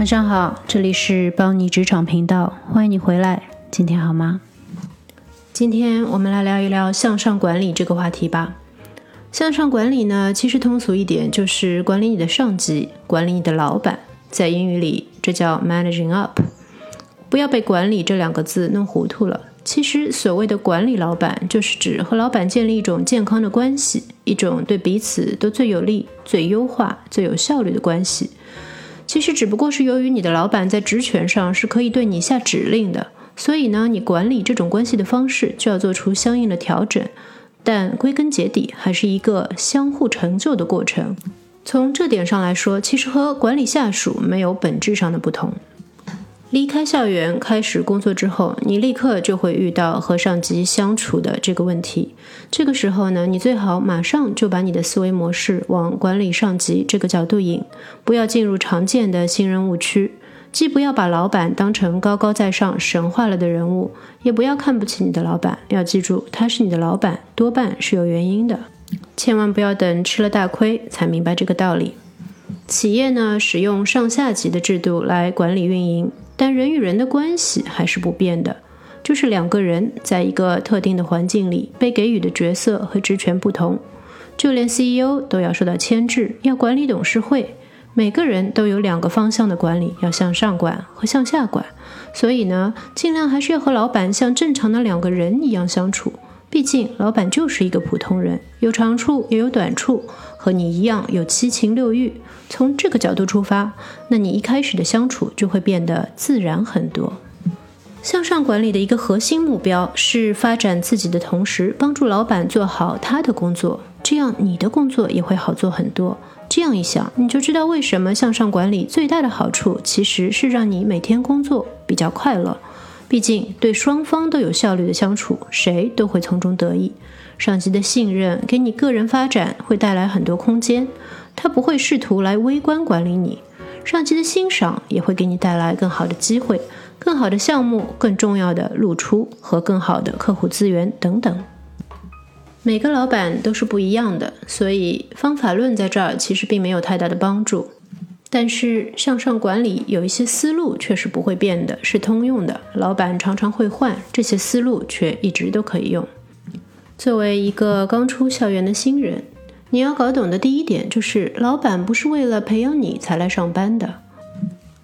晚上好，这里是邦尼职场频道，欢迎你回来。今天好吗？今天我们来聊一聊向上管理这个话题吧。向上管理呢，其实通俗一点就是管理你的上级，管理你的老板。在英语里，这叫 managing up。不要被“管理”这两个字弄糊涂了。其实，所谓的管理老板，就是指和老板建立一种健康的关系，一种对彼此都最有利、最优化、最有效率的关系。其实，只不过是由于你的老板在职权上是可以对你下指令的，所以呢，你管理这种关系的方式就要做出相应的调整。但归根结底，还是一个相互成就的过程。从这点上来说，其实和管理下属没有本质上的不同。离开校园开始工作之后，你立刻就会遇到和上级相处的这个问题。这个时候呢，你最好马上就把你的思维模式往管理上级这个角度引，不要进入常见的新人误区。既不要把老板当成高高在上、神化了的人物，也不要看不起你的老板。要记住，他是你的老板，多半是有原因的。千万不要等吃了大亏才明白这个道理。企业呢，使用上下级的制度来管理运营。但人与人的关系还是不变的，就是两个人在一个特定的环境里被给予的角色和职权不同，就连 CEO 都要受到牵制，要管理董事会，每个人都有两个方向的管理，要向上管和向下管，所以呢，尽量还是要和老板像正常的两个人一样相处，毕竟老板就是一个普通人，有长处也有短处。和你一样有七情六欲，从这个角度出发，那你一开始的相处就会变得自然很多。向上管理的一个核心目标是发展自己的同时，帮助老板做好他的工作，这样你的工作也会好做很多。这样一想，你就知道为什么向上管理最大的好处其实是让你每天工作比较快乐。毕竟对双方都有效率的相处，谁都会从中得益。上级的信任给你个人发展会带来很多空间，他不会试图来微观管理你；上级的欣赏也会给你带来更好的机会、更好的项目、更重要的露出和更好的客户资源等等。每个老板都是不一样的，所以方法论在这儿其实并没有太大的帮助。但是向上管理有一些思路却是不会变的，是通用的。老板常常会换，这些思路却一直都可以用。作为一个刚出校园的新人，你要搞懂的第一点就是，老板不是为了培养你才来上班的。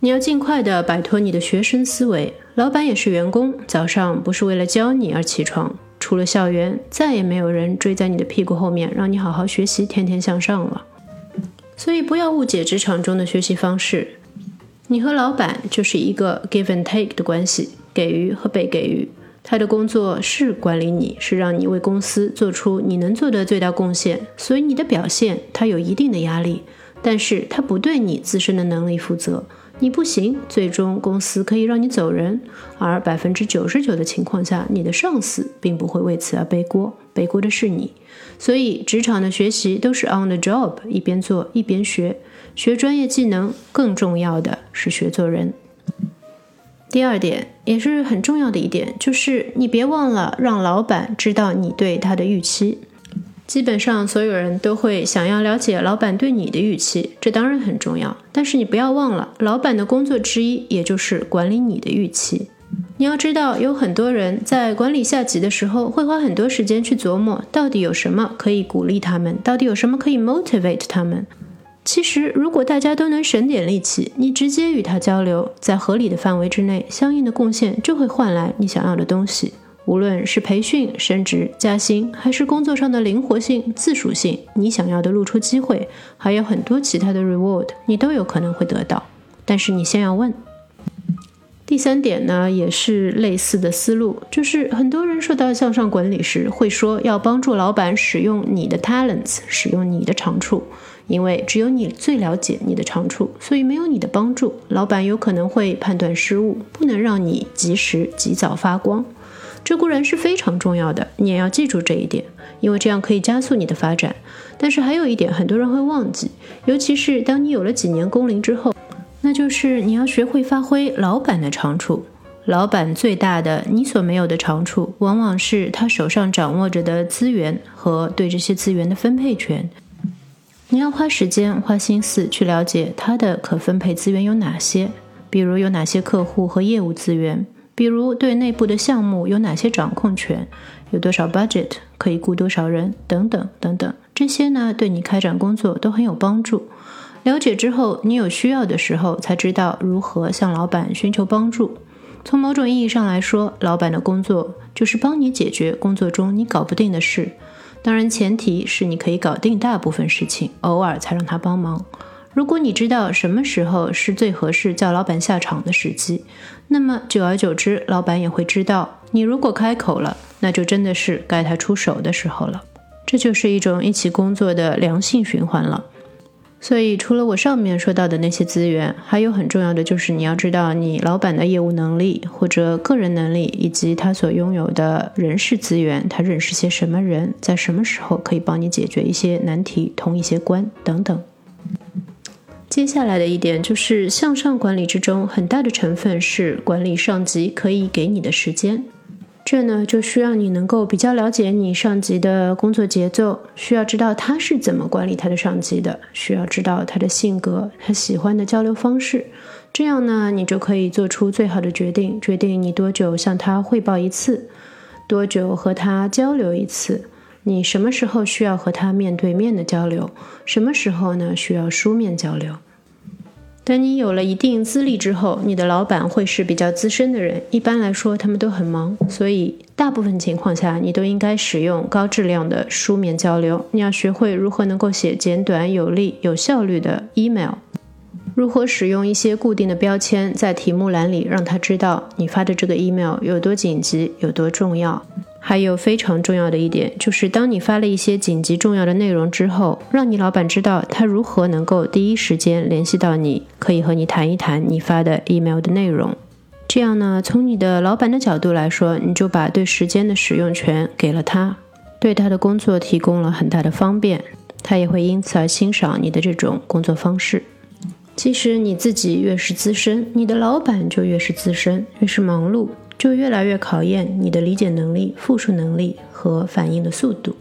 你要尽快的摆脱你的学生思维，老板也是员工，早上不是为了教你而起床。出了校园，再也没有人追在你的屁股后面，让你好好学习，天天向上了。所以不要误解职场中的学习方式，你和老板就是一个 give and take 的关系，给予和被给予。他的工作是管理你，是让你为公司做出你能做的最大贡献，所以你的表现他有一定的压力，但是他不对你自身的能力负责，你不行，最终公司可以让你走人，而百分之九十九的情况下，你的上司并不会为此而背锅，背锅的是你。所以职场的学习都是 on the job，一边做一边学，学专业技能，更重要的是学做人。第二点也是很重要的一点，就是你别忘了让老板知道你对他的预期。基本上所有人都会想要了解老板对你的预期，这当然很重要。但是你不要忘了，老板的工作之一也就是管理你的预期。你要知道，有很多人在管理下级的时候，会花很多时间去琢磨，到底有什么可以鼓励他们，到底有什么可以 motivate 他们。其实，如果大家都能省点力气，你直接与他交流，在合理的范围之内，相应的贡献就会换来你想要的东西。无论是培训、升职、加薪，还是工作上的灵活性、自属性，你想要的露出机会，还有很多其他的 reward，你都有可能会得到。但是你先要问。第三点呢，也是类似的思路，就是很多人说到向上管理时，会说要帮助老板使用你的 talents，使用你的长处。因为只有你最了解你的长处，所以没有你的帮助，老板有可能会判断失误，不能让你及时及早发光。这固然是非常重要的，你也要记住这一点，因为这样可以加速你的发展。但是还有一点，很多人会忘记，尤其是当你有了几年工龄之后，那就是你要学会发挥老板的长处。老板最大的你所没有的长处，往往是他手上掌握着的资源和对这些资源的分配权。你要花时间、花心思去了解他的可分配资源有哪些，比如有哪些客户和业务资源，比如对内部的项目有哪些掌控权，有多少 budget 可以雇多少人，等等等等。这些呢，对你开展工作都很有帮助。了解之后，你有需要的时候才知道如何向老板寻求帮助。从某种意义上来说，老板的工作就是帮你解决工作中你搞不定的事。当然，前提是你可以搞定大部分事情，偶尔才让他帮忙。如果你知道什么时候是最合适叫老板下场的时机，那么久而久之，老板也会知道，你如果开口了，那就真的是该他出手的时候了。这就是一种一起工作的良性循环了。所以，除了我上面说到的那些资源，还有很重要的就是你要知道你老板的业务能力或者个人能力，以及他所拥有的人事资源，他认识些什么人，在什么时候可以帮你解决一些难题、通一些关等等。接下来的一点就是向上管理之中，很大的成分是管理上级可以给你的时间。这呢，就需要你能够比较了解你上级的工作节奏，需要知道他是怎么管理他的上级的，需要知道他的性格，他喜欢的交流方式。这样呢，你就可以做出最好的决定，决定你多久向他汇报一次，多久和他交流一次，你什么时候需要和他面对面的交流，什么时候呢需要书面交流。等你有了一定资历之后，你的老板会是比较资深的人。一般来说，他们都很忙，所以大部分情况下，你都应该使用高质量的书面交流。你要学会如何能够写简短、有力、有效率的 email，如何使用一些固定的标签在题目栏里，让他知道你发的这个 email 有多紧急、有多重要。还有非常重要的一点，就是当你发了一些紧急重要的内容之后，让你老板知道他如何能够第一时间联系到你，可以和你谈一谈你发的 email 的内容。这样呢，从你的老板的角度来说，你就把对时间的使用权给了他，对他的工作提供了很大的方便，他也会因此而欣赏你的这种工作方式。其实你自己越是资深，你的老板就越是资深，越是忙碌。就越来越考验你的理解能力、复述能力和反应的速度。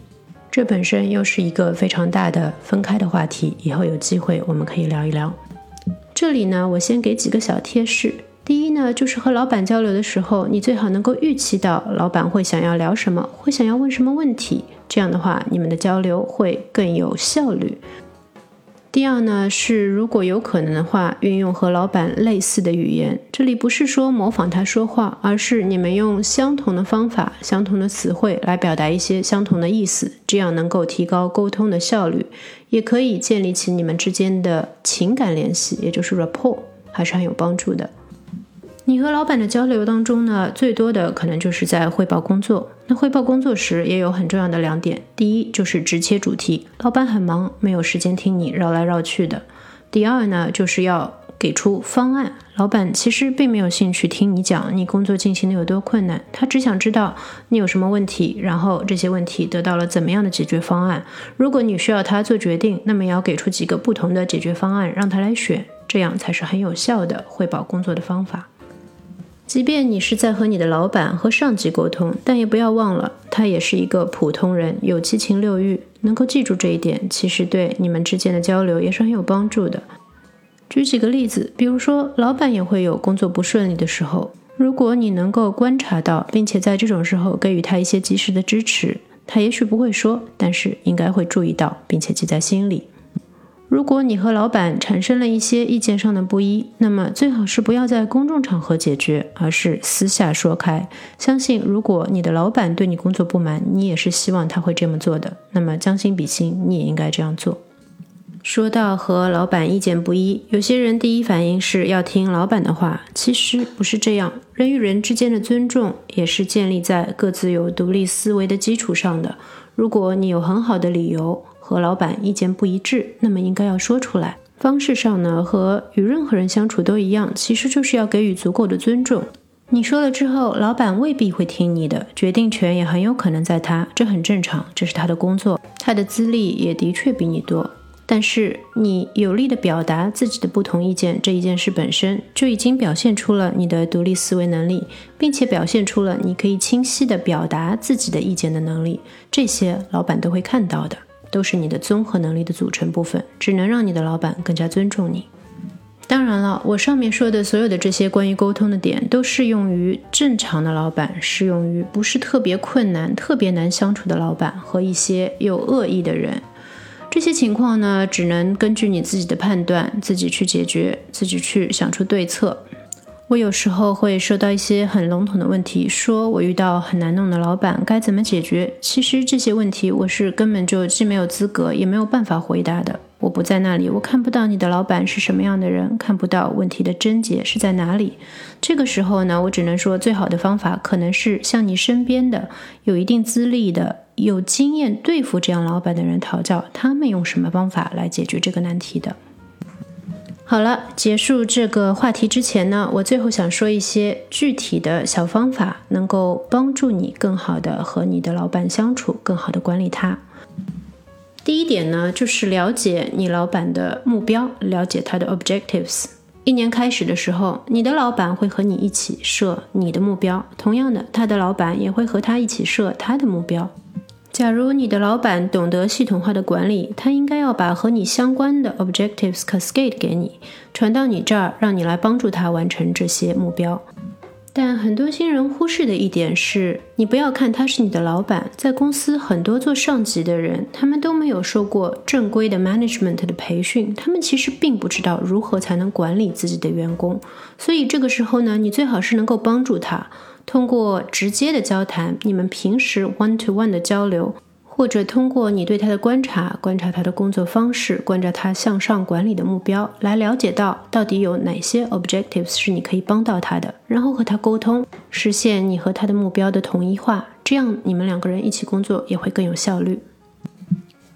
这本身又是一个非常大的分开的话题，以后有机会我们可以聊一聊。这里呢，我先给几个小贴士。第一呢，就是和老板交流的时候，你最好能够预期到老板会想要聊什么，会想要问什么问题。这样的话，你们的交流会更有效率。第二呢，是如果有可能的话，运用和老板类似的语言。这里不是说模仿他说话，而是你们用相同的方法、相同的词汇来表达一些相同的意思，这样能够提高沟通的效率，也可以建立起你们之间的情感联系，也就是 rapport，还是很有帮助的。你和老板的交流当中呢，最多的可能就是在汇报工作。那汇报工作时也有很重要的两点：第一，就是直切主题，老板很忙，没有时间听你绕来绕去的；第二呢，就是要给出方案。老板其实并没有兴趣听你讲你工作进行的有多困难，他只想知道你有什么问题，然后这些问题得到了怎么样的解决方案。如果你需要他做决定，那么也要给出几个不同的解决方案让他来选，这样才是很有效的汇报工作的方法。即便你是在和你的老板和上级沟通，但也不要忘了，他也是一个普通人，有七情六欲。能够记住这一点，其实对你们之间的交流也是很有帮助的。举几个例子，比如说，老板也会有工作不顺利的时候，如果你能够观察到，并且在这种时候给予他一些及时的支持，他也许不会说，但是应该会注意到，并且记在心里。如果你和老板产生了一些意见上的不一，那么最好是不要在公众场合解决，而是私下说开。相信如果你的老板对你工作不满，你也是希望他会这么做的。那么将心比心，你也应该这样做。说到和老板意见不一，有些人第一反应是要听老板的话，其实不是这样。人与人之间的尊重也是建立在各自有独立思维的基础上的。如果你有很好的理由。和老板意见不一致，那么应该要说出来。方式上呢，和与任何人相处都一样，其实就是要给予足够的尊重。你说了之后，老板未必会听你的，决定权也很有可能在他，这很正常，这是他的工作，他的资历也的确比你多。但是你有力的表达自己的不同意见这一件事本身，就已经表现出了你的独立思维能力，并且表现出了你可以清晰的表达自己的意见的能力。这些老板都会看到的。都是你的综合能力的组成部分，只能让你的老板更加尊重你。当然了，我上面说的所有的这些关于沟通的点，都适用于正常的老板，适用于不是特别困难、特别难相处的老板和一些有恶意的人。这些情况呢，只能根据你自己的判断，自己去解决，自己去想出对策。我有时候会收到一些很笼统的问题，说我遇到很难弄的老板该怎么解决？其实这些问题我是根本就既没有资格，也没有办法回答的。我不在那里，我看不到你的老板是什么样的人，看不到问题的症结是在哪里。这个时候呢，我只能说，最好的方法可能是向你身边的有一定资历的、有经验对付这样老板的人讨教，他们用什么方法来解决这个难题的。好了，结束这个话题之前呢，我最后想说一些具体的小方法，能够帮助你更好的和你的老板相处，更好的管理他。第一点呢，就是了解你老板的目标，了解他的 objectives。一年开始的时候，你的老板会和你一起设你的目标，同样的，他的老板也会和他一起设他的目标。假如你的老板懂得系统化的管理，他应该要把和你相关的 objectives cascade 给你，传到你这儿，让你来帮助他完成这些目标。但很多新人忽视的一点是，你不要看他是你的老板，在公司很多做上级的人，他们都没有受过正规的 management 的培训，他们其实并不知道如何才能管理自己的员工。所以这个时候呢，你最好是能够帮助他。通过直接的交谈，你们平时 one to one 的交流，或者通过你对他的观察，观察他的工作方式，观察他向上管理的目标，来了解到到底有哪些 objectives 是你可以帮到他的，然后和他沟通，实现你和他的目标的统一化，这样你们两个人一起工作也会更有效率。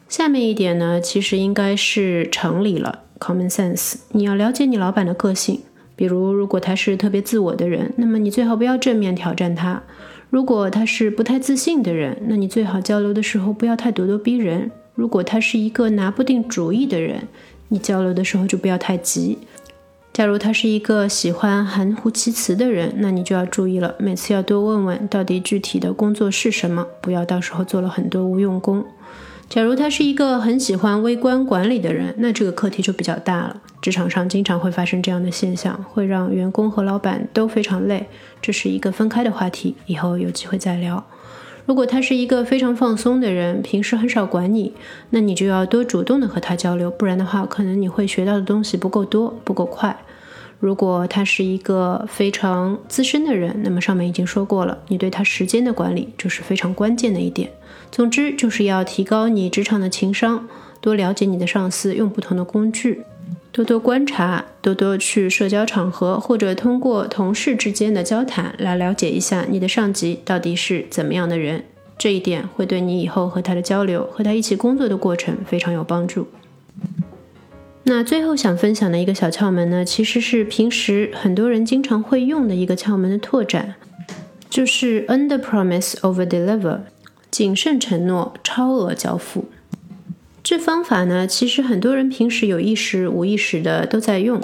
下面一点呢，其实应该是常理了，common sense，你要了解你老板的个性。比如，如果他是特别自我的人，那么你最好不要正面挑战他；如果他是不太自信的人，那你最好交流的时候不要太咄咄逼人；如果他是一个拿不定主意的人，你交流的时候就不要太急。假如他是一个喜欢含糊其辞的人，那你就要注意了，每次要多问问到底具体的工作是什么，不要到时候做了很多无用功。假如他是一个很喜欢微观管理的人，那这个课题就比较大了。职场上经常会发生这样的现象，会让员工和老板都非常累。这是一个分开的话题，以后有机会再聊。如果他是一个非常放松的人，平时很少管你，那你就要多主动的和他交流，不然的话，可能你会学到的东西不够多，不够快。如果他是一个非常资深的人，那么上面已经说过了，你对他时间的管理就是非常关键的一点。总之，就是要提高你职场的情商，多了解你的上司，用不同的工具，多多观察，多多去社交场合或者通过同事之间的交谈来了解一下你的上级到底是怎么样的人。这一点会对你以后和他的交流、和他一起工作的过程非常有帮助。那最后想分享的一个小窍门呢，其实是平时很多人经常会用的一个窍门的拓展，就是 under promise over deliver，谨慎承诺，超额交付。这方法呢，其实很多人平时有意识、无意识的都在用。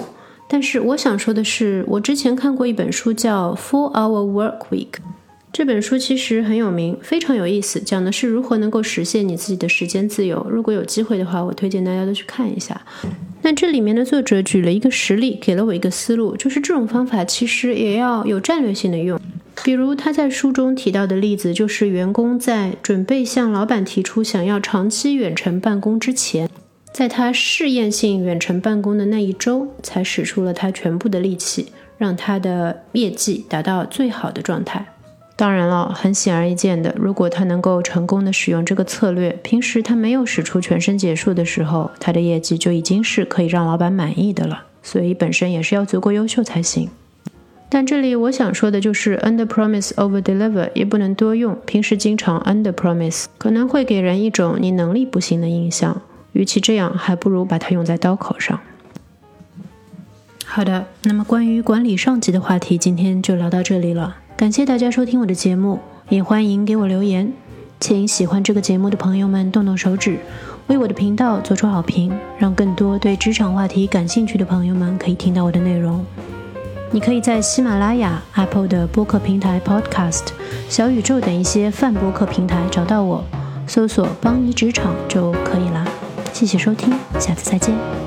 但是我想说的是，我之前看过一本书叫《Four Hour Work Week》。这本书其实很有名，非常有意思，讲的是如何能够实现你自己的时间自由。如果有机会的话，我推荐大家都去看一下。那这里面的作者举了一个实例，给了我一个思路，就是这种方法其实也要有战略性的用。比如他在书中提到的例子，就是员工在准备向老板提出想要长期远程办公之前，在他试验性远程办公的那一周，才使出了他全部的力气，让他的业绩达到最好的状态。当然了，很显而易见的，如果他能够成功的使用这个策略，平时他没有使出全身解数的时候，他的业绩就已经是可以让老板满意的了。所以本身也是要足够优秀才行。但这里我想说的就是 under promise over deliver 也不能多用，平时经常 under promise 可能会给人一种你能力不行的印象。与其这样，还不如把它用在刀口上。好的，那么关于管理上级的话题，今天就聊到这里了。感谢大家收听我的节目，也欢迎给我留言。请喜欢这个节目的朋友们动动手指，为我的频道做出好评，让更多对职场话题感兴趣的朋友们可以听到我的内容。你可以在喜马拉雅、Apple 的播客平台 Podcast、小宇宙等一些泛播客平台找到我，搜索“邦尼职场”就可以啦。谢谢收听，下次再见。